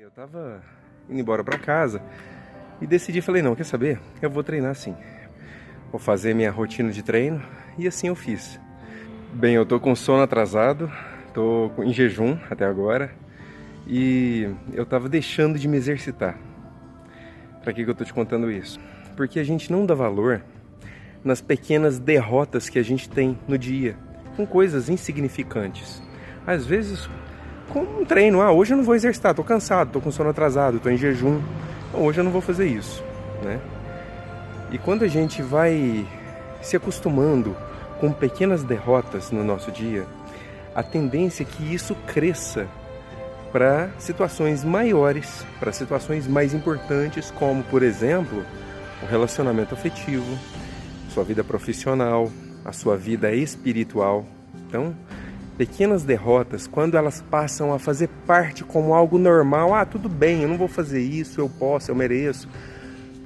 Eu tava indo embora para casa e decidi, falei, não, quer saber? Eu vou treinar sim. Vou fazer minha rotina de treino e assim eu fiz. Bem, eu tô com sono atrasado, tô em jejum até agora e eu tava deixando de me exercitar. Para que, que eu tô te contando isso? Porque a gente não dá valor nas pequenas derrotas que a gente tem no dia, com coisas insignificantes. Às vezes, com um treino, ah, hoje eu não vou exercitar, tô cansado, tô com sono atrasado, tô em jejum, então hoje eu não vou fazer isso, né? E quando a gente vai se acostumando com pequenas derrotas no nosso dia, a tendência é que isso cresça para situações maiores, para situações mais importantes, como, por exemplo, o relacionamento afetivo, sua vida profissional, a sua vida espiritual. Então, pequenas derrotas, quando elas passam a fazer parte como algo normal, ah, tudo bem, eu não vou fazer isso, eu posso, eu mereço.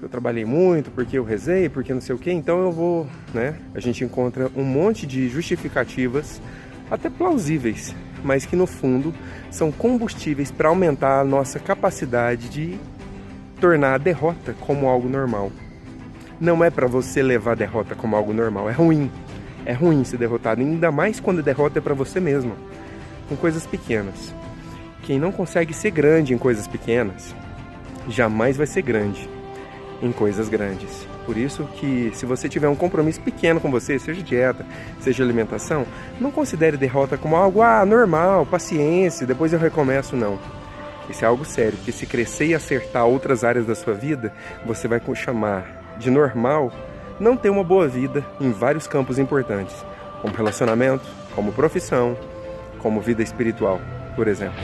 Eu trabalhei muito, porque eu rezei, porque não sei o que, então eu vou, né? A gente encontra um monte de justificativas, até plausíveis, mas que no fundo são combustíveis para aumentar a nossa capacidade de tornar a derrota como algo normal. Não é para você levar a derrota como algo normal, é ruim. É ruim ser derrotado, ainda mais quando a derrota é para você mesmo, com coisas pequenas. Quem não consegue ser grande em coisas pequenas, jamais vai ser grande em coisas grandes. Por isso que se você tiver um compromisso pequeno com você, seja dieta, seja alimentação, não considere derrota como algo ah, normal, paciência, depois eu recomeço, não. Isso é algo sério, porque se crescer e acertar outras áreas da sua vida, você vai chamar de normal não ter uma boa vida em vários campos importantes, como relacionamento, como profissão, como vida espiritual, por exemplo.